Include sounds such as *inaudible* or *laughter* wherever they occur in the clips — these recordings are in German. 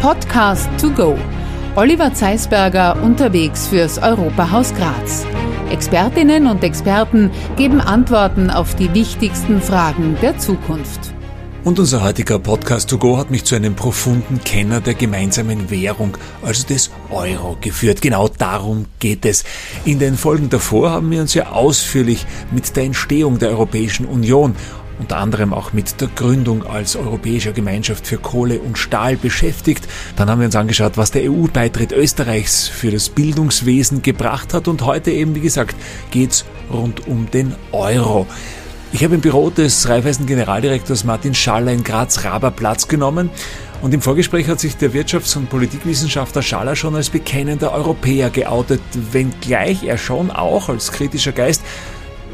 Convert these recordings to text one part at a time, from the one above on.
Podcast to go. Oliver Zeisberger unterwegs fürs Europahaus Graz. Expertinnen und Experten geben Antworten auf die wichtigsten Fragen der Zukunft. Und unser heutiger Podcast to go hat mich zu einem profunden Kenner der gemeinsamen Währung, also des Euro, geführt. Genau darum geht es. In den Folgen davor haben wir uns ja ausführlich mit der Entstehung der Europäischen Union unter anderem auch mit der Gründung als Europäischer Gemeinschaft für Kohle und Stahl beschäftigt. Dann haben wir uns angeschaut, was der EU-Beitritt Österreichs für das Bildungswesen gebracht hat und heute eben, wie gesagt, geht's rund um den Euro. Ich habe im Büro des Raiffeisen Generaldirektors Martin Schaller in Graz-Raber Platz genommen und im Vorgespräch hat sich der Wirtschafts- und Politikwissenschaftler Schaller schon als bekennender Europäer geoutet, wenngleich er schon auch als kritischer Geist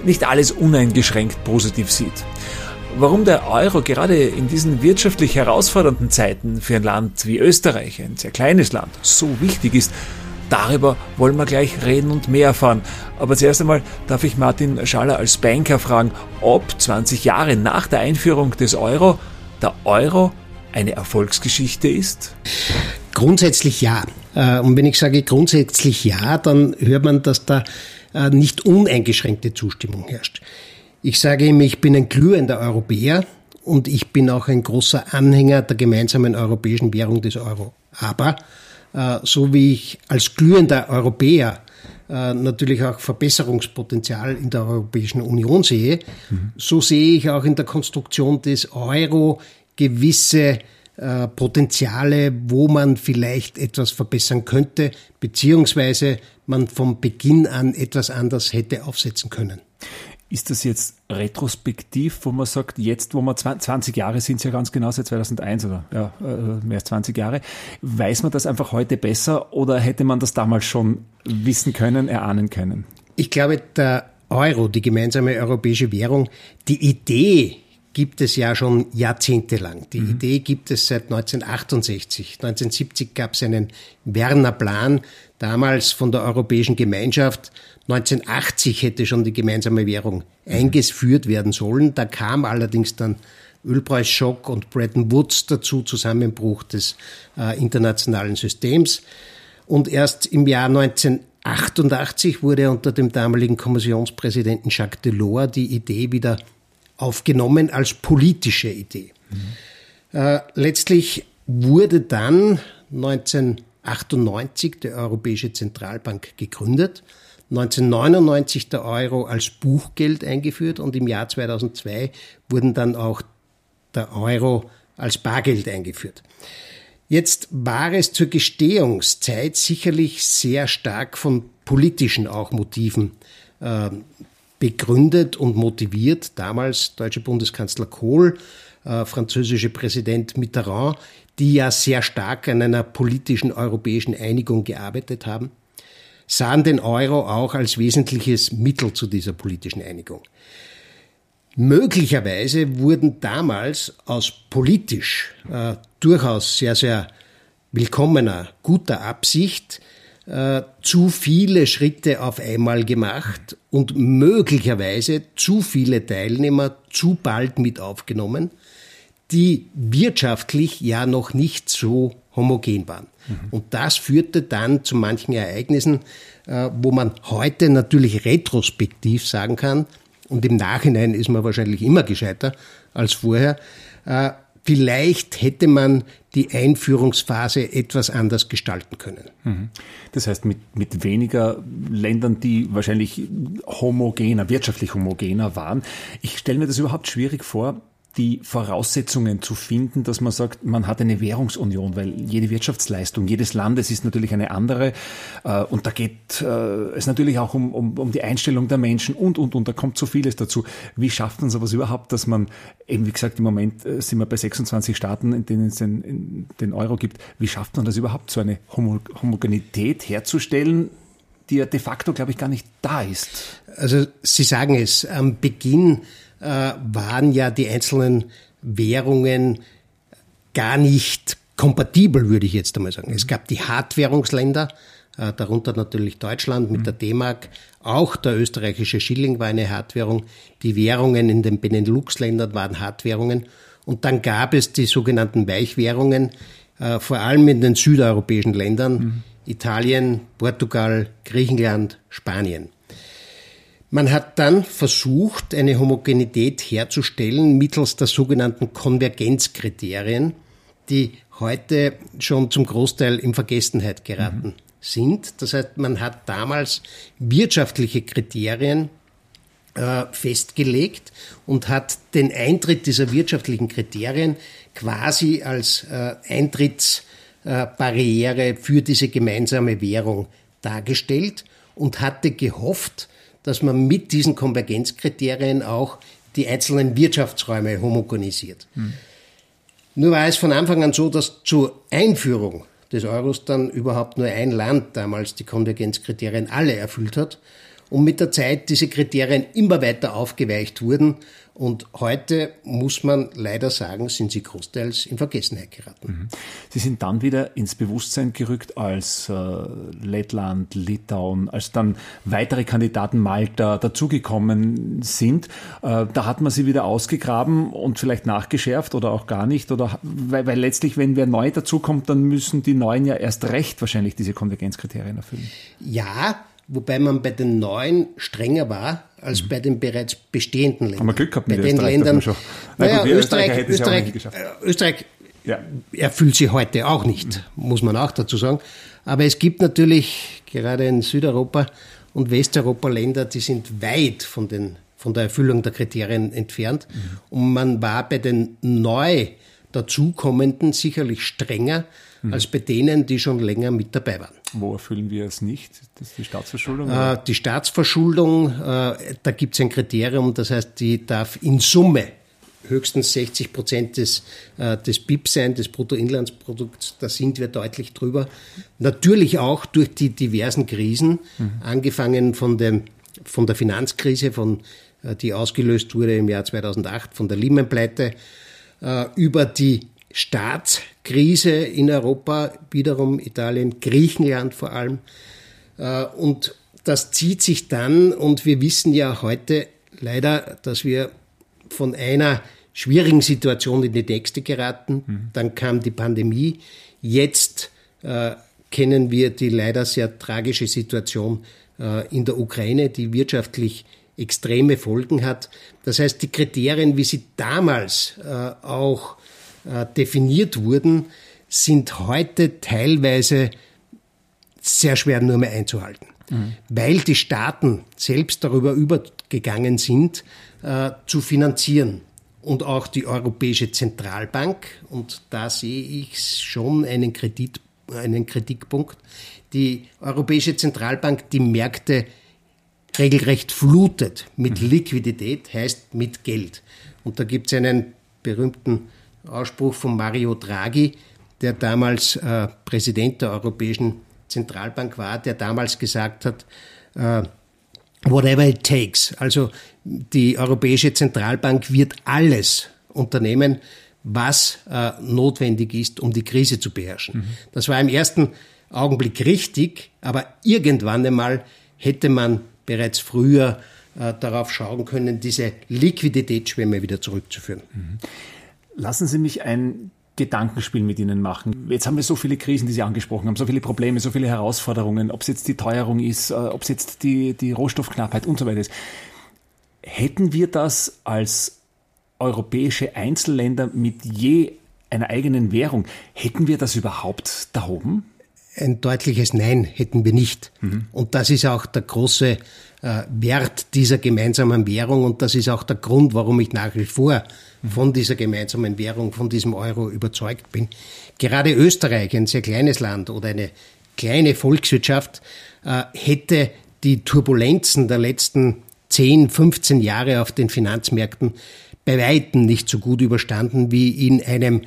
nicht alles uneingeschränkt positiv sieht. Warum der Euro gerade in diesen wirtschaftlich herausfordernden Zeiten für ein Land wie Österreich, ein sehr kleines Land, so wichtig ist, Darüber wollen wir gleich reden und mehr erfahren. Aber zuerst einmal darf ich Martin Schaller als Banker fragen, ob 20 Jahre nach der Einführung des Euro der Euro eine Erfolgsgeschichte ist? Grundsätzlich ja. Äh, und wenn ich sage grundsätzlich ja, dann hört man, dass da äh, nicht uneingeschränkte Zustimmung herrscht. Ich sage ihm, ich bin ein glühender Europäer und ich bin auch ein großer Anhänger der gemeinsamen europäischen Währung des Euro. Aber äh, so wie ich als glühender Europäer äh, natürlich auch Verbesserungspotenzial in der Europäischen Union sehe, mhm. so sehe ich auch in der Konstruktion des Euro gewisse äh, Potenziale, wo man vielleicht etwas verbessern könnte, beziehungsweise man vom Beginn an etwas anders hätte aufsetzen können. Ist das jetzt retrospektiv, wo man sagt, jetzt, wo man 20 Jahre sind ja ganz genau seit 2001 oder ja, äh, mehr als 20 Jahre, weiß man das einfach heute besser oder hätte man das damals schon wissen können, erahnen können? Ich glaube, der Euro, die gemeinsame europäische Währung, die Idee gibt es ja schon jahrzehntelang. Die mhm. Idee gibt es seit 1968. 1970 gab es einen Werner Plan, damals von der Europäischen Gemeinschaft 1980 hätte schon die gemeinsame Währung eingeführt werden sollen. Da kam allerdings dann Ölpreisschock und Bretton Woods dazu, Zusammenbruch des äh, internationalen Systems. Und erst im Jahr 1988 wurde unter dem damaligen Kommissionspräsidenten Jacques Delors die Idee wieder aufgenommen als politische Idee. Mhm. Äh, letztlich wurde dann 1998 die Europäische Zentralbank gegründet 1999 der Euro als Buchgeld eingeführt und im Jahr 2002 wurden dann auch der Euro als Bargeld eingeführt. Jetzt war es zur Gestehungszeit sicherlich sehr stark von politischen auch Motiven äh, begründet und motiviert. Damals deutsche Bundeskanzler Kohl, äh, französische Präsident Mitterrand, die ja sehr stark an einer politischen europäischen Einigung gearbeitet haben sahen den Euro auch als wesentliches Mittel zu dieser politischen Einigung. Möglicherweise wurden damals aus politisch äh, durchaus sehr, sehr willkommener, guter Absicht äh, zu viele Schritte auf einmal gemacht und möglicherweise zu viele Teilnehmer zu bald mit aufgenommen, die wirtschaftlich ja noch nicht so homogen waren. Mhm. Und das führte dann zu manchen Ereignissen, äh, wo man heute natürlich retrospektiv sagen kann, und im Nachhinein ist man wahrscheinlich immer gescheiter als vorher, äh, vielleicht hätte man die Einführungsphase etwas anders gestalten können. Mhm. Das heißt, mit, mit weniger Ländern, die wahrscheinlich homogener, wirtschaftlich homogener waren. Ich stelle mir das überhaupt schwierig vor, die Voraussetzungen zu finden, dass man sagt, man hat eine Währungsunion, weil jede Wirtschaftsleistung jedes Landes ist natürlich eine andere. Äh, und da geht äh, es natürlich auch um, um, um die Einstellung der Menschen und, und, und da kommt so vieles dazu. Wie schafft man sowas überhaupt, dass man, eben wie gesagt, im Moment äh, sind wir bei 26 Staaten, in denen es den, den Euro gibt. Wie schafft man das überhaupt, so eine Homogenität herzustellen? Die ja de facto, glaube ich, gar nicht da ist. Also Sie sagen es, am Beginn äh, waren ja die einzelnen Währungen gar nicht kompatibel, würde ich jetzt einmal sagen. Es gab die Hartwährungsländer, äh, darunter natürlich Deutschland mit der D-Mark, auch der österreichische Schilling war eine Hartwährung, die Währungen in den Benelux-Ländern waren Hartwährungen und dann gab es die sogenannten Weichwährungen, äh, vor allem in den südeuropäischen Ländern, mhm. Italien, Portugal, Griechenland, Spanien. Man hat dann versucht, eine Homogenität herzustellen mittels der sogenannten Konvergenzkriterien, die heute schon zum Großteil in Vergessenheit geraten mhm. sind. Das heißt, man hat damals wirtschaftliche Kriterien festgelegt und hat den Eintritt dieser wirtschaftlichen Kriterien quasi als äh, Eintrittsbarriere für diese gemeinsame Währung dargestellt und hatte gehofft, dass man mit diesen Konvergenzkriterien auch die einzelnen Wirtschaftsräume homogenisiert. Hm. Nur war es von Anfang an so, dass zur Einführung des Euros dann überhaupt nur ein Land damals die Konvergenzkriterien alle erfüllt hat und mit der Zeit diese Kriterien immer weiter aufgeweicht wurden und heute muss man leider sagen, sind sie großteils in Vergessenheit geraten. Mhm. Sie sind dann wieder ins Bewusstsein gerückt, als äh, Lettland, Litauen, als dann weitere Kandidaten Malta dazugekommen sind. Äh, da hat man sie wieder ausgegraben und vielleicht nachgeschärft oder auch gar nicht. Oder weil, weil letztlich, wenn wer neu dazukommt, dann müssen die Neuen ja erst recht wahrscheinlich diese Konvergenzkriterien erfüllen. Ja, wobei man bei den neuen strenger war als mhm. bei den bereits bestehenden Ländern. Haben wir Glück gehabt mit bei den Österreich, Ländern. Schon. Naja, gut, Österreich, Österreich, Österreich, äh, Österreich ja. erfüllt sie heute auch nicht, mhm. muss man auch dazu sagen. Aber es gibt natürlich gerade in Südeuropa und Westeuropa Länder, die sind weit von, den, von der Erfüllung der Kriterien entfernt. Mhm. Und man war bei den neu dazukommenden sicherlich strenger mhm. als bei denen, die schon länger mit dabei waren. Wo erfüllen wir es nicht? Das ist die Staatsverschuldung? Äh, die Staatsverschuldung, äh, da gibt es ein Kriterium, das heißt, die darf in Summe höchstens 60 Prozent des, äh, des BIP sein, des Bruttoinlandsprodukts. Da sind wir deutlich drüber. Natürlich auch durch die diversen Krisen, mhm. angefangen von, dem, von der Finanzkrise, von, äh, die ausgelöst wurde im Jahr 2008, von der Lehman-Pleite, äh, über die Staatskrise in Europa, wiederum Italien, Griechenland vor allem. Äh, und das zieht sich dann, und wir wissen ja heute leider, dass wir von einer schwierigen Situation in die nächste geraten. Mhm. Dann kam die Pandemie. Jetzt äh, kennen wir die leider sehr tragische Situation äh, in der Ukraine, die wirtschaftlich extreme Folgen hat. Das heißt, die Kriterien, wie sie damals äh, auch äh, definiert wurden, sind heute teilweise sehr schwer nur mehr einzuhalten. Mhm. Weil die Staaten selbst darüber übergegangen sind, äh, zu finanzieren. Und auch die Europäische Zentralbank, und da sehe ich schon einen, Kredit, einen Kritikpunkt, die Europäische Zentralbank die Märkte regelrecht flutet mit mhm. Liquidität, heißt mit Geld. Und da gibt es einen berühmten Ausspruch von Mario Draghi, der damals äh, Präsident der Europäischen Zentralbank war, der damals gesagt hat, äh, whatever it takes. Also die Europäische Zentralbank wird alles unternehmen, was äh, notwendig ist, um die Krise zu beherrschen. Mhm. Das war im ersten Augenblick richtig, aber irgendwann einmal hätte man bereits früher äh, darauf schauen können, diese Liquiditätsschwemme wieder zurückzuführen. Mhm. Lassen Sie mich ein Gedankenspiel mit Ihnen machen. Jetzt haben wir so viele Krisen, die Sie angesprochen haben, so viele Probleme, so viele Herausforderungen, ob es jetzt die Teuerung ist, äh, ob es jetzt die, die Rohstoffknappheit und so weiter ist. Hätten wir das als europäische Einzelländer mit je einer eigenen Währung, hätten wir das überhaupt da oben? Ein deutliches Nein hätten wir nicht. Mhm. Und das ist auch der große äh, Wert dieser gemeinsamen Währung und das ist auch der Grund, warum ich nach wie vor von dieser gemeinsamen Währung, von diesem Euro überzeugt bin. Gerade Österreich, ein sehr kleines Land oder eine kleine Volkswirtschaft, äh, hätte die Turbulenzen der letzten 10, 15 Jahre auf den Finanzmärkten bei Weitem nicht so gut überstanden wie in einem,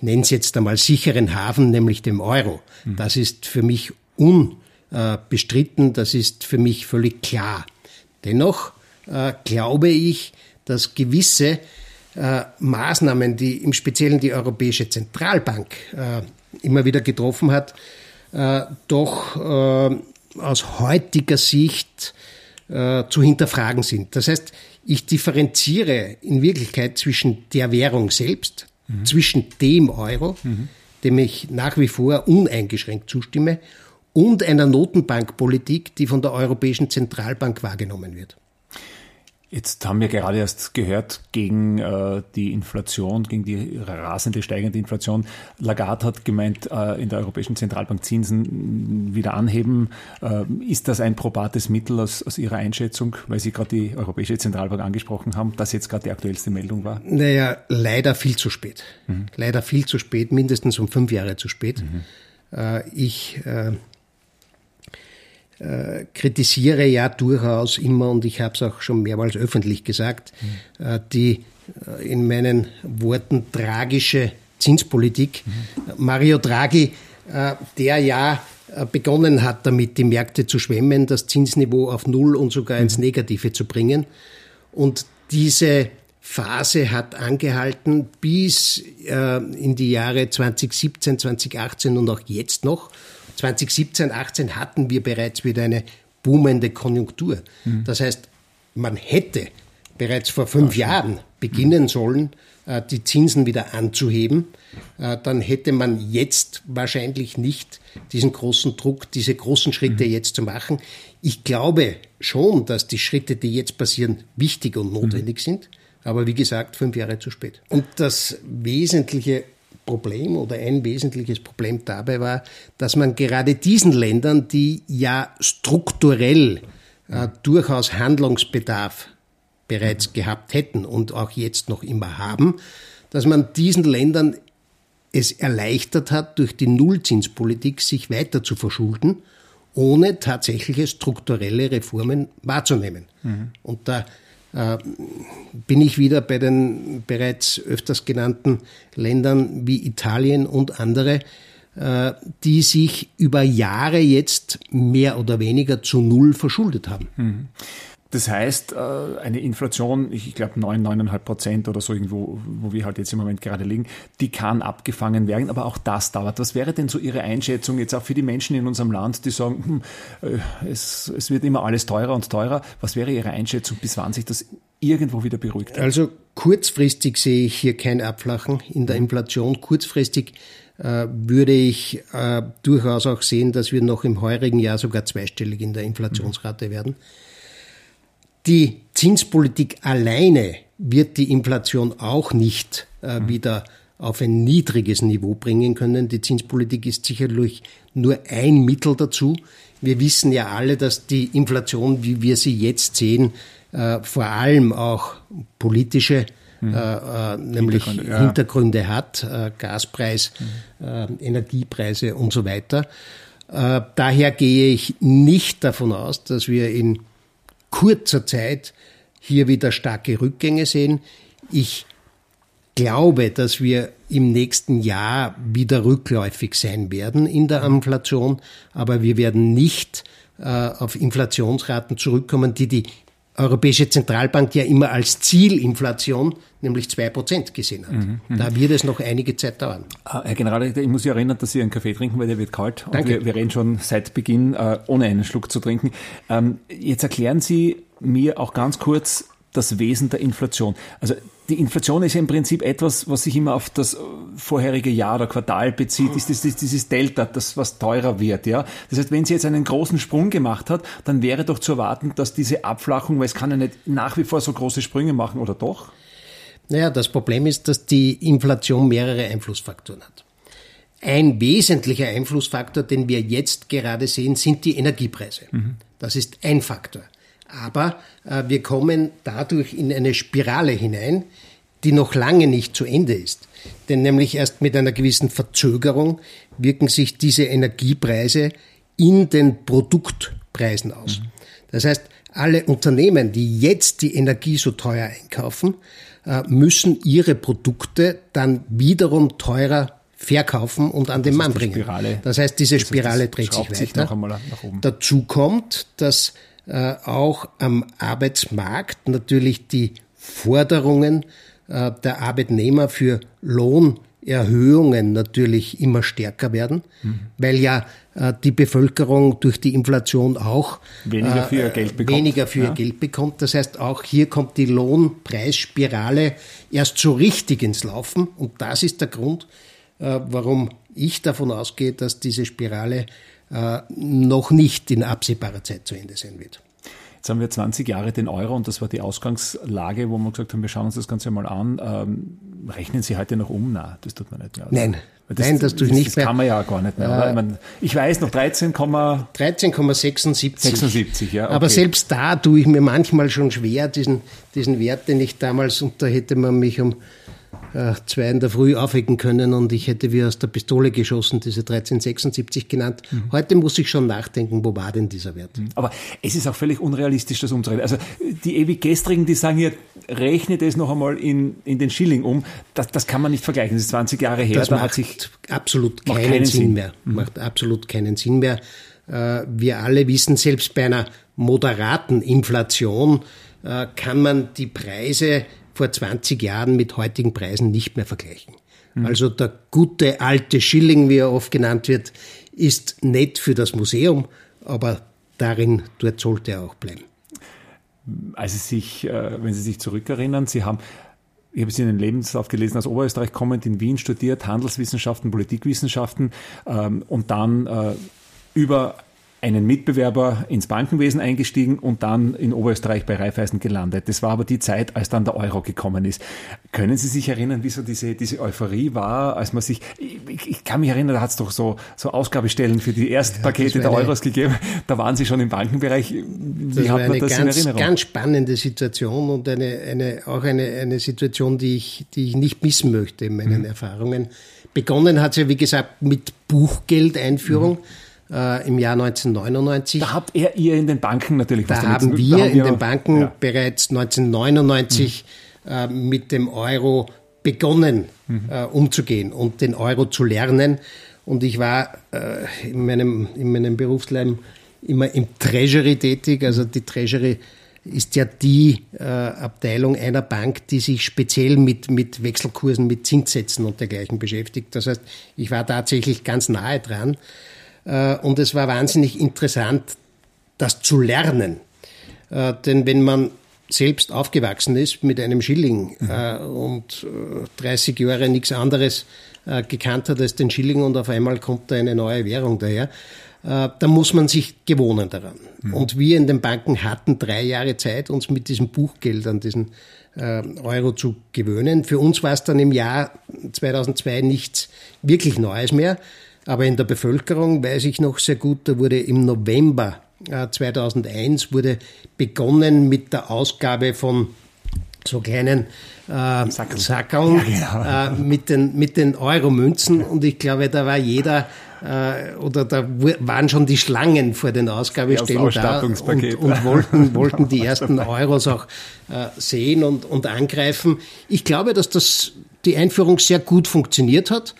ich nenne es jetzt einmal sicheren Hafen, nämlich dem Euro. Das ist für mich unbestritten, das ist für mich völlig klar. Dennoch äh, glaube ich, dass gewisse äh, Maßnahmen, die im Speziellen die Europäische Zentralbank äh, immer wieder getroffen hat, doch aus heutiger Sicht zu hinterfragen sind. Das heißt, ich differenziere in Wirklichkeit zwischen der Währung selbst, mhm. zwischen dem Euro, mhm. dem ich nach wie vor uneingeschränkt zustimme, und einer Notenbankpolitik, die von der Europäischen Zentralbank wahrgenommen wird. Jetzt haben wir gerade erst gehört, gegen äh, die Inflation, gegen die rasende steigende Inflation. Lagarde hat gemeint, äh, in der Europäischen Zentralbank Zinsen wieder anheben. Äh, ist das ein probates Mittel aus, aus Ihrer Einschätzung, weil Sie gerade die Europäische Zentralbank angesprochen haben, das jetzt gerade die aktuellste Meldung war? Naja, leider viel zu spät. Mhm. Leider viel zu spät, mindestens um fünf Jahre zu spät. Mhm. Äh, ich äh, äh, kritisiere ja durchaus immer, und ich habe es auch schon mehrmals öffentlich gesagt, mhm. äh, die äh, in meinen Worten tragische Zinspolitik. Mhm. Mario Draghi, äh, der ja äh, begonnen hat, damit die Märkte zu schwemmen, das Zinsniveau auf Null und sogar ins mhm. Negative zu bringen. Und diese Phase hat angehalten bis äh, in die Jahre 2017, 2018 und auch jetzt noch. 2017, 18 hatten wir bereits wieder eine boomende Konjunktur. Mhm. Das heißt, man hätte bereits vor fünf Jahren beginnen sollen, äh, die Zinsen wieder anzuheben. Äh, dann hätte man jetzt wahrscheinlich nicht diesen großen Druck, diese großen Schritte mhm. jetzt zu machen. Ich glaube schon, dass die Schritte, die jetzt passieren, wichtig und notwendig mhm. sind. Aber wie gesagt, fünf Jahre zu spät. Und das wesentliche Problem oder ein wesentliches Problem dabei war, dass man gerade diesen Ländern, die ja strukturell äh, durchaus Handlungsbedarf bereits gehabt hätten und auch jetzt noch immer haben, dass man diesen Ländern es erleichtert hat, durch die Nullzinspolitik sich weiter zu verschulden, ohne tatsächliche strukturelle Reformen wahrzunehmen. Mhm. Und da bin ich wieder bei den bereits öfters genannten Ländern wie Italien und andere, äh, die sich über Jahre jetzt mehr oder weniger zu Null verschuldet haben. Mhm. Das heißt, äh, eine Inflation, ich glaube 9, 9,5 Prozent oder so irgendwo, wo wir halt jetzt im Moment gerade liegen, die kann abgefangen werden, aber auch das dauert. Was wäre denn so Ihre Einschätzung jetzt auch für die Menschen in unserem Land, die sagen, hm, äh, es, es wird immer alles teurer und teurer. Was wäre Ihre Einschätzung, bis wann sich das irgendwo wieder beruhigt? Also kurzfristig sehe ich hier kein Abflachen in der Inflation. Kurzfristig äh, würde ich äh, durchaus auch sehen, dass wir noch im heurigen Jahr sogar zweistellig in der Inflationsrate werden. Die Zinspolitik alleine wird die Inflation auch nicht äh, mhm. wieder auf ein niedriges Niveau bringen können. Die Zinspolitik ist sicherlich nur ein Mittel dazu. Wir wissen ja alle, dass die Inflation, wie wir sie jetzt sehen, äh, vor allem auch politische mhm. äh, nämlich Hintergründe, ja. Hintergründe hat, äh, Gaspreis, mhm. Energiepreise und so weiter. Äh, daher gehe ich nicht davon aus, dass wir in kurzer Zeit hier wieder starke Rückgänge sehen. Ich glaube, dass wir im nächsten Jahr wieder rückläufig sein werden in der Inflation, aber wir werden nicht äh, auf Inflationsraten zurückkommen, die die Europäische Zentralbank ja immer als Zielinflation, nämlich 2% gesehen hat. Mhm, mhm, da wird es noch einige Zeit dauern. Ah, Herr Generaldirektor, ich muss Sie erinnern, dass Sie einen Kaffee trinken, weil der wird kalt. Und Danke. Wir, wir reden schon seit Beginn, äh, ohne einen Schluck zu trinken. Ähm, jetzt erklären Sie mir auch ganz kurz das Wesen der Inflation. Also die Inflation ist ja im Prinzip etwas, was sich immer auf das vorherige Jahr oder Quartal bezieht, ist dieses, dieses Delta, das was teurer wird. Ja? Das heißt, wenn sie jetzt einen großen Sprung gemacht hat, dann wäre doch zu erwarten, dass diese Abflachung, weil es kann ja nicht nach wie vor so große Sprünge machen, oder doch? Naja, das Problem ist, dass die Inflation mehrere Einflussfaktoren hat. Ein wesentlicher Einflussfaktor, den wir jetzt gerade sehen, sind die Energiepreise. Mhm. Das ist ein Faktor. Aber äh, wir kommen dadurch in eine Spirale hinein, die noch lange nicht zu Ende ist. Denn nämlich erst mit einer gewissen Verzögerung wirken sich diese Energiepreise in den Produktpreisen aus. Mhm. Das heißt, alle Unternehmen, die jetzt die Energie so teuer einkaufen, äh, müssen ihre Produkte dann wiederum teurer verkaufen und an den Mann bringen. Spirale, das heißt, diese Spirale dreht sich weiter. Sich Dazu kommt, dass äh, auch am Arbeitsmarkt natürlich die Forderungen äh, der Arbeitnehmer für Lohnerhöhungen natürlich immer stärker werden, mhm. weil ja äh, die Bevölkerung durch die Inflation auch weniger für ihr Geld bekommt. Weniger für ja. ihr Geld bekommt. Das heißt, auch hier kommt die Lohnpreisspirale erst so richtig ins Laufen. Und das ist der Grund, warum ich davon ausgehe, dass diese Spirale noch nicht in absehbarer Zeit zu Ende sein wird. Jetzt haben wir 20 Jahre den Euro und das war die Ausgangslage, wo wir gesagt haben, wir schauen uns das Ganze mal an. Ähm, rechnen Sie heute noch um? Nein, das tut man nicht mehr. Nein, das, Nein, das tue ich nicht das mehr. Das kann man ja gar nicht mehr. Äh, ich, mein, ich, weiß noch 13, 13,76. 76, ja. Okay. Aber selbst da tue ich mir manchmal schon schwer, diesen, diesen Wert, den ich damals, und da hätte man mich um äh, zwei in der Früh aufwecken können und ich hätte wie aus der Pistole geschossen, diese 1376 genannt. Mhm. Heute muss ich schon nachdenken, wo war denn dieser Wert? Mhm. Aber es ist auch völlig unrealistisch, das umzurechnen. Also die ewig gestrigen, die sagen hier, rechne das noch einmal in, in den Schilling um. Das, das kann man nicht vergleichen. Das ist 20 Jahre her. Das da macht sich absolut keinen, keinen Sinn, Sinn mehr. Mhm. Macht absolut keinen Sinn mehr. Äh, wir alle wissen, selbst bei einer moderaten Inflation äh, kann man die Preise vor 20 Jahren mit heutigen Preisen nicht mehr vergleichen. Mhm. Also der gute alte Schilling, wie er oft genannt wird, ist nett für das Museum, aber darin, dort sollte er auch bleiben. Also sich, äh, wenn Sie sich zurückerinnern, Sie haben ich habe es in den Lebenslauf gelesen, aus Oberösterreich kommend in Wien studiert, Handelswissenschaften, Politikwissenschaften ähm, und dann äh, über einen Mitbewerber ins Bankenwesen eingestiegen und dann in Oberösterreich bei Raiffeisen gelandet. Das war aber die Zeit, als dann der Euro gekommen ist. Können Sie sich erinnern, wie so diese, diese Euphorie war, als man sich, ich, ich kann mich erinnern, da hat es doch so, so Ausgabestellen für die Erstpakete ja, der Euros gegeben. Da waren Sie schon im Bankenbereich. Wie das hat man das ganz, in Erinnerung? ganz spannende Situation und eine, eine, auch eine, eine Situation, die ich, die ich nicht missen möchte in meinen mhm. Erfahrungen. Begonnen hat es ja, wie gesagt, mit Buchgeldeinführung. Mhm äh, im Jahr 1999. Da habt ihr, ihr in den Banken natürlich was Da haben wir da haben in den Banken ja. bereits 1999 mhm. äh, mit dem Euro begonnen mhm. äh, umzugehen und den Euro zu lernen. Und ich war äh, in, meinem, in meinem Berufsleben immer im Treasury tätig. Also die Treasury ist ja die äh, Abteilung einer Bank, die sich speziell mit, mit Wechselkursen, mit Zinssätzen und dergleichen beschäftigt. Das heißt, ich war tatsächlich ganz nahe dran. Äh, und es war wahnsinnig interessant, das zu lernen. Äh, denn wenn man selbst aufgewachsen ist mit einem Schilling mhm. Äh, und 30 Jahre nichts anderes gekannt hat als den Schilling und auf einmal kommt da eine neue Währung daher, da muss man sich gewohnen daran. Mhm. Und wir in den Banken hatten drei Jahre Zeit, uns mit diesem Buchgeld an diesen Euro zu gewöhnen. Für uns war es dann im Jahr 2002 nichts wirklich Neues mehr. Aber in der Bevölkerung weiß ich noch sehr gut, da wurde im November 2001 äh, wurde begonnen mit der Ausgabe von so kleinen äh, Sackeln, ja, genau. äh, mit den, mit den Euromünzen und ich glaube, da war jeder äh, oder da waren schon die Schlangen vor den Ausgabestellen da und, und wollten, *laughs* wollten die ersten Euros auch äh, sehen und, und angreifen. Ich glaube, dass das die Einführung sehr gut funktioniert hat.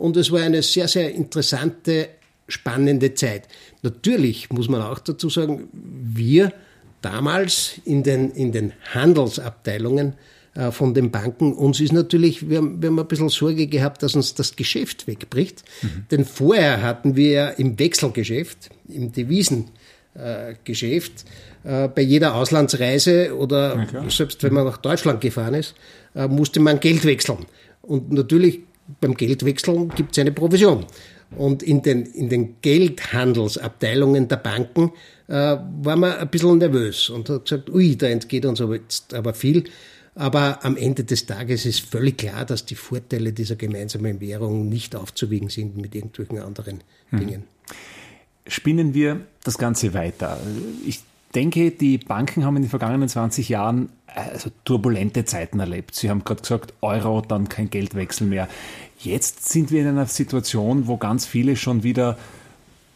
Und es war eine sehr, sehr interessante, spannende Zeit. Natürlich muss man auch dazu sagen, wir damals in den, in den Handelsabteilungen äh, von den Banken, uns ist natürlich, wir haben, wir haben ein bisschen Sorge gehabt, dass uns das Geschäft wegbricht. Mhm. Denn vorher hatten wir ja im Wechselgeschäft, im Devisengeschäft, äh, bei jeder Auslandsreise oder selbst wenn man nach Deutschland gefahren ist, äh, musste man Geld wechseln. Und natürlich beim Geldwechseln gibt es eine Provision. Und in den, in den Geldhandelsabteilungen der Banken äh, war man ein bisschen nervös und hat gesagt, ui, da entgeht uns aber jetzt aber viel. Aber am Ende des Tages ist völlig klar, dass die Vorteile dieser gemeinsamen Währung nicht aufzuwiegen sind mit irgendwelchen anderen hm. Dingen. Spinnen wir das Ganze weiter. Ich denke, die Banken haben in den vergangenen 20 Jahren also turbulente Zeiten erlebt. Sie haben gerade gesagt, Euro, dann kein Geldwechsel mehr. Jetzt sind wir in einer Situation, wo ganz viele schon wieder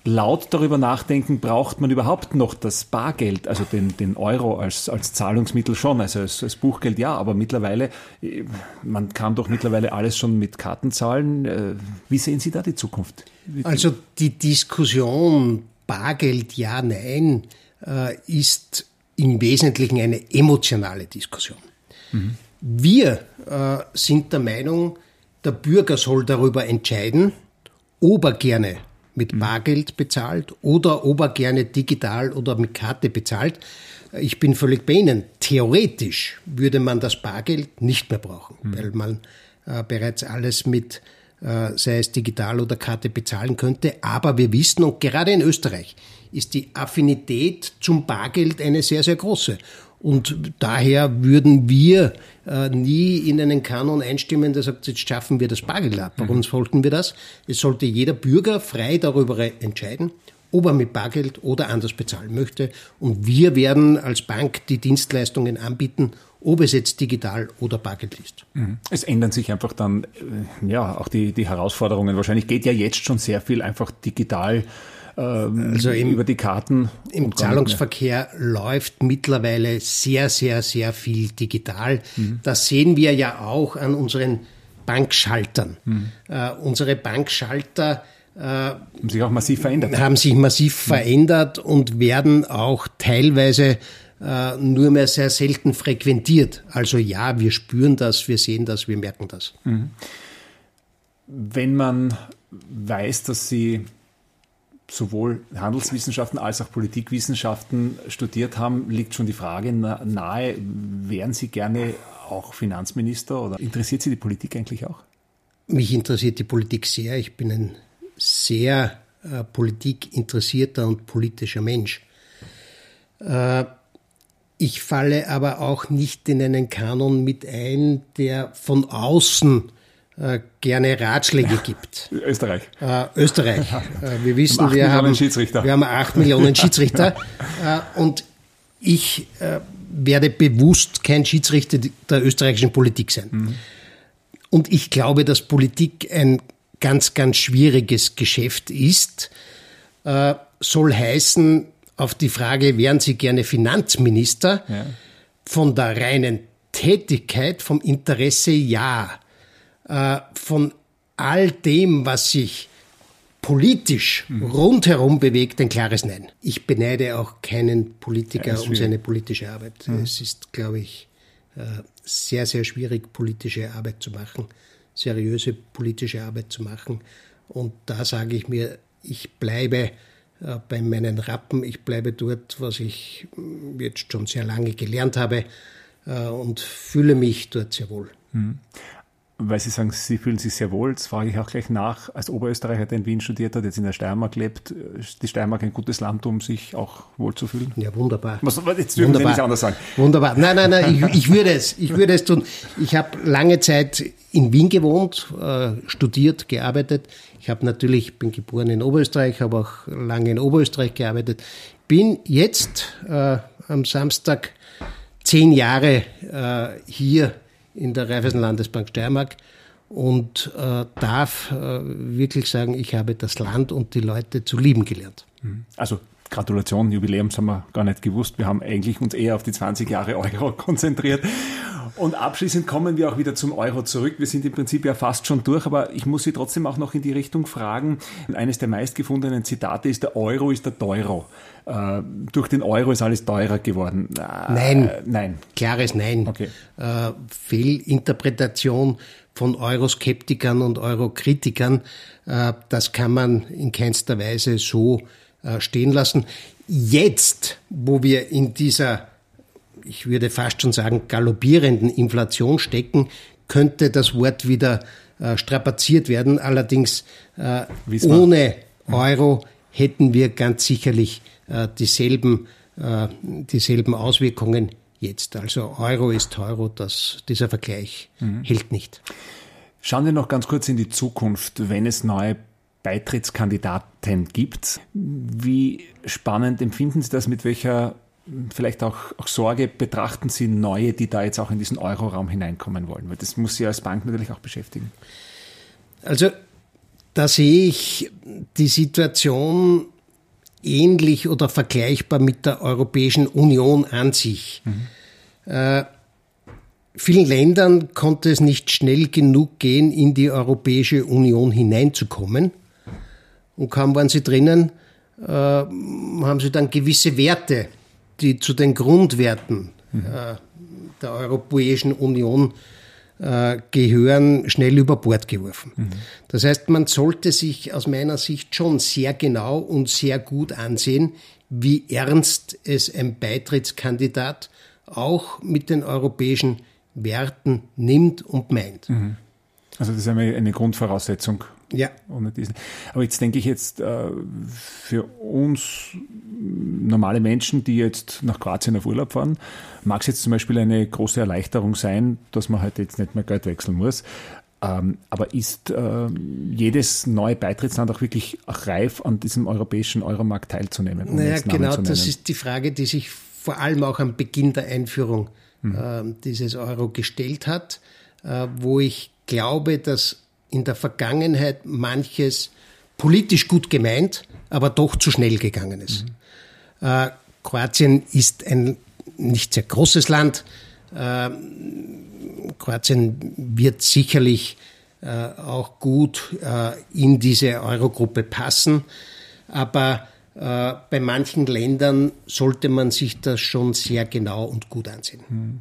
laut darüber nachdenken, braucht man überhaupt noch das Bargeld, also den, den Euro als, als Zahlungsmittel schon, also als, als Buchgeld ja, aber mittlerweile, man kann doch mittlerweile alles schon mit Karten zahlen. Äh, wie sehen Sie da die Zukunft? Also die Diskussion Bargeld ja, nein, äh, ist im Wesentlichen eine emotionale Diskussion. Mhm. Wir äh, sind der Meinung, der Bürger soll darüber entscheiden, ob er gerne mit mhm. Bargeld bezahlt oder ob er gerne digital oder mit Karte bezahlt. Ich bin völlig bei Ihnen. Theoretisch würde man das Bargeld nicht mehr brauchen, mhm. weil man äh, bereits alles mit äh, sei es digital oder Karte, bezahlen könnte. Aber wir wissen, und gerade in Österreich ist die Affinität zum Bargeld eine sehr, sehr große. Und daher würden wir äh, nie in einen Kanon einstimmen, der sagt, jetzt schaffen wir das Bargeld ab. Warum mhm. sollten wir das? Es sollte jeder Bürger frei darüber entscheiden, ob er mit Bargeld oder anders bezahlen möchte. Und wir werden als Bank die Dienstleistungen anbieten, ob es jetzt digital oder Bargeld ist. Mhm. Es ändern sich einfach dann, äh, ja, auch die, die Herausforderungen. Wahrscheinlich geht ja jetzt schon sehr viel einfach digital ähm, also im, über die Karten. Im Zahlungsverkehr läuft mittlerweile sehr, sehr, sehr viel digital. Mhm. Das sehen wir ja auch an unseren Bankschaltern. Mhm. Uh, unsere Bankschalter uh, haben sich auch massiv verändert. Haben sich massiv mhm. verändert und werden auch teilweise uh, nur mehr sehr selten frequentiert. Also ja, wir spüren das, wir sehen das, wir merken das. Mhm. Wenn man weiß, dass Sie sowohl Handelswissenschaften als auch Politikwissenschaften studiert haben, liegt schon die Frage nahe, wären Sie gerne auch Finanzminister oder interessiert Sie die Politik eigentlich auch? Mich interessiert die Politik sehr. Ich bin ein sehr äh, politikinteressierter und politischer Mensch. Äh, ich falle aber auch nicht in einen Kanon mit ein, der von außen gerne Ratschläge gibt. Österreich. Äh, Österreich. Äh, wir wissen, wir haben, wir haben acht Millionen Schiedsrichter. *laughs* äh, und ich äh, werde bewusst kein Schiedsrichter der österreichischen Politik sein. Mhm. Und ich glaube, dass Politik ein ganz, ganz schwieriges Geschäft ist. Äh, soll heißen, auf die Frage, wären Sie gerne Finanzminister? Ja. Von der reinen Tätigkeit, vom Interesse ja äh, von all dem, was sich politisch mhm. rundherum bewegt, ein klares Nein. Ich beneide auch keinen Politiker um seine politische Arbeit. Mhm. Es ist, glaube ich, äh, sehr, sehr schwierig, politische Arbeit zu machen, seriöse politische Arbeit zu machen. Und da sage ich mir, ich bleibe äh, bei meinen Rappen, ich bleibe dort, was ich mm, jetzt schon sehr lange gelernt habe und fühle mich dort sehr wohl. Weil Sie sagen, Sie fühlen sich sehr wohl. Das frage ich auch gleich nach. Als Oberösterreicher, der in Wien studiert hat, jetzt in der Steiermark lebt, ist die Steiermark ein gutes Land, um sich auch wohl zu fühlen? Ja, wunderbar. Was, jetzt dürfen wunderbar. Sie nicht anders sagen. Wunderbar. Nein, nein, nein, ich, ich würde es. Ich würde es tun. Ich habe lange Zeit in Wien gewohnt, äh, studiert, gearbeitet. Ich habe natürlich, bin geboren in Oberösterreich, habe auch lange in Oberösterreich gearbeitet. Bin jetzt äh, am Samstag zehn Jahre äh, hier in der Raiffeisen Landesbank Steiermark und äh, darf äh, wirklich sagen, ich habe das Land und die Leute zu lieben gelernt. Mhm. Also Gratulation, Jubiläums haben wir gar nicht gewusst. Wir haben eigentlich uns eher auf die 20 Jahre Euro *laughs* konzentriert. Und abschließend kommen wir auch wieder zum Euro zurück. Wir sind im Prinzip ja fast schon durch, aber ich muss Sie trotzdem auch noch in die Richtung fragen. Eines der meistgefundenen Zitate ist, der Euro ist der Teuro. Äh, durch den Euro ist alles teurer geworden. Äh, nein. Nein. Klares Nein. Okay. Äh, Fehlinterpretation von Euroskeptikern und Eurokritikern, äh, das kann man in keinster Weise so äh, stehen lassen. Jetzt, wo wir in dieser, ich würde fast schon sagen, galoppierenden Inflation stecken, könnte das Wort wieder äh, strapaziert werden. Allerdings äh, ohne Euro hätten wir ganz sicherlich dieselben, dieselben Auswirkungen jetzt. Also Euro ist Euro, das, dieser Vergleich mhm. hält nicht. Schauen wir noch ganz kurz in die Zukunft, wenn es neue Beitrittskandidaten gibt. Wie spannend empfinden Sie das? Mit welcher vielleicht auch, auch, Sorge betrachten Sie neue, die da jetzt auch in diesen Euroraum hineinkommen wollen? Weil das muss Sie als Bank natürlich auch beschäftigen. Also da sehe ich die Situation ähnlich oder vergleichbar mit der Europäischen Union an sich. Mhm. Äh, vielen Ländern konnte es nicht schnell genug gehen, in die Europäische Union hineinzukommen. Und kaum waren sie drinnen, äh, haben sie dann gewisse Werte, die zu den Grundwerten mhm. äh, der Europäischen Union äh, gehören, schnell über Bord geworfen. Mhm. Das heißt, man sollte sich aus meiner Sicht schon sehr genau und sehr gut ansehen, wie ernst es ein Beitrittskandidat auch mit den europäischen Werten nimmt und meint. Mhm. Also das ist einmal eine Grundvoraussetzung. Ja. Ohne diesen. Aber jetzt denke ich jetzt äh, für uns normale Menschen, die jetzt nach Kroatien auf Urlaub fahren, mag es jetzt zum Beispiel eine große Erleichterung sein, dass man halt jetzt nicht mehr Geld wechseln muss. Ähm, aber ist äh, jedes neue Beitrittsland auch wirklich reif, an diesem europäischen Euromarkt teilzunehmen? Um naja, genau, das ist die Frage, die sich vor allem auch am Beginn der Einführung mhm. äh, dieses Euro gestellt hat, äh, wo ich glaube, dass in der Vergangenheit manches politisch gut gemeint, aber doch zu schnell gegangen ist. Mhm. Äh, Kroatien ist ein nicht sehr großes Land. Äh, Kroatien wird sicherlich äh, auch gut äh, in diese Eurogruppe passen, aber äh, bei manchen Ländern sollte man sich das schon sehr genau und gut ansehen. Mhm.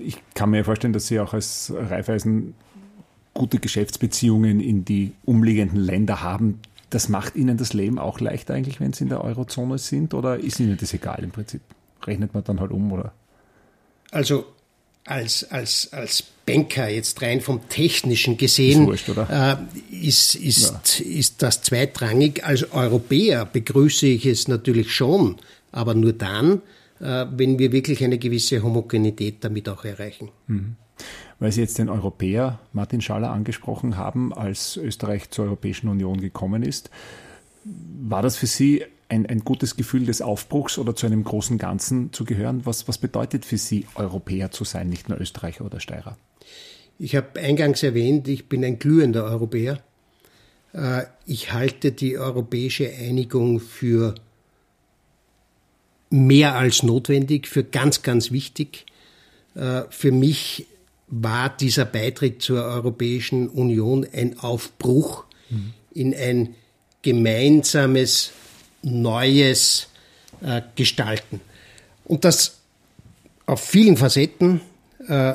Ich kann mir vorstellen, dass Sie auch als Raiffeisen gute Geschäftsbeziehungen in die umliegenden Länder haben. Das macht Ihnen das Leben auch leicht eigentlich, wenn Sie in der Eurozone sind? Oder ist Ihnen das egal im Prinzip? Rechnet man dann halt um, oder? Also als, als, als Banker jetzt rein vom Technischen gesehen, ist, wurscht, äh, ist, ist, ja. ist das zweitrangig. Als Europäer begrüße ich es natürlich schon, aber nur dann, äh, wenn wir wirklich eine gewisse Homogenität damit auch erreichen. Mhm weil Sie jetzt den Europäer Martin Schaller angesprochen haben, als Österreich zur Europäischen Union gekommen ist. War das für Sie ein, ein gutes Gefühl des Aufbruchs oder zu einem großen Ganzen zu gehören? Was, was bedeutet für Sie, Europäer zu sein, nicht nur Österreicher oder Steirer? Ich habe eingangs erwähnt, ich bin ein glühender Europäer. Äh, ich halte die europäische Einigung für mehr als notwendig, für ganz, ganz wichtig. Äh, für mich war dieser Beitritt zur Europäischen Union ein Aufbruch mhm. in ein gemeinsames, neues äh, Gestalten. Und das auf vielen Facetten, äh,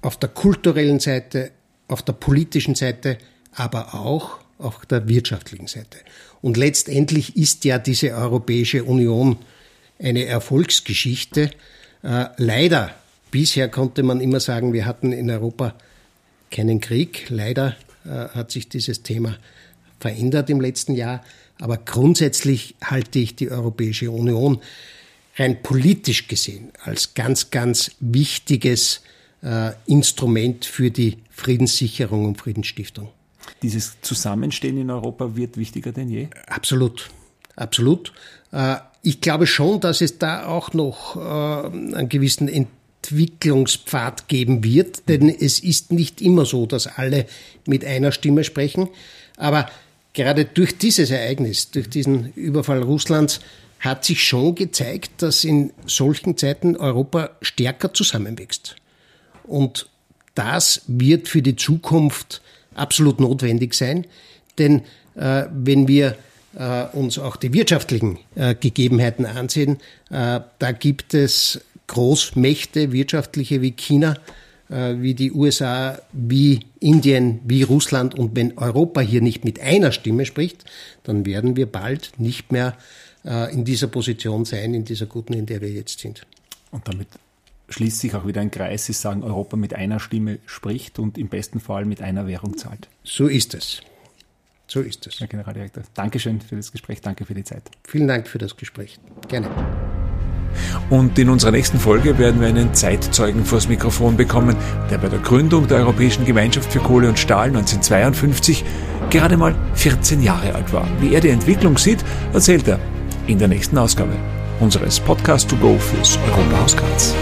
auf der kulturellen Seite, auf der politischen Seite, aber auch auf der wirtschaftlichen Seite. Und letztendlich ist ja diese Europäische Union eine Erfolgsgeschichte. Äh, leider Bisher konnte man immer sagen, wir hatten in Europa keinen Krieg. Leider äh, hat sich dieses Thema verändert im letzten Jahr. Aber grundsätzlich halte ich die Europäische Union rein politisch gesehen als ganz, ganz wichtiges äh, Instrument für die Friedenssicherung und Friedensstiftung. Dieses Zusammenstehen in Europa wird wichtiger denn je? Absolut, absolut. Äh, ich glaube schon, dass es da auch noch äh, einen gewissen Entwicklungspfad geben wird, denn es ist nicht immer so, dass alle mit einer Stimme sprechen. Aber gerade durch dieses Ereignis, durch diesen Überfall Russlands, hat sich schon gezeigt, dass in solchen Zeiten Europa stärker zusammenwächst. Und das wird für die Zukunft absolut notwendig sein, denn äh, wenn wir äh, uns auch die wirtschaftlichen äh, Gegebenheiten ansehen, äh, da gibt es Großmächte, wirtschaftliche wie China, äh, wie die USA, wie Indien, wie Russland. Und wenn Europa hier nicht mit einer Stimme spricht, dann werden wir bald nicht mehr äh, in dieser Position sein, in dieser guten, in der wir jetzt sind. Und damit schließt sich auch wieder ein Kreis. Sie sagen, Europa mit einer Stimme spricht und im besten Fall mit einer Währung zahlt. So ist es. So ist es. Herr Generaldirektor, Dankeschön für das Gespräch, danke für die Zeit. Vielen Dank für das Gespräch. Gerne. Und in unserer nächsten Folge werden wir einen Zeitzeugen vors Mikrofon bekommen, der bei der Gründung der Europäischen Gemeinschaft für Kohle und Stahl 1952 gerade mal 14 Jahre alt war. Wie er die Entwicklung sieht, erzählt er in der nächsten Ausgabe unseres Podcast to go fürs Europahaus Graz.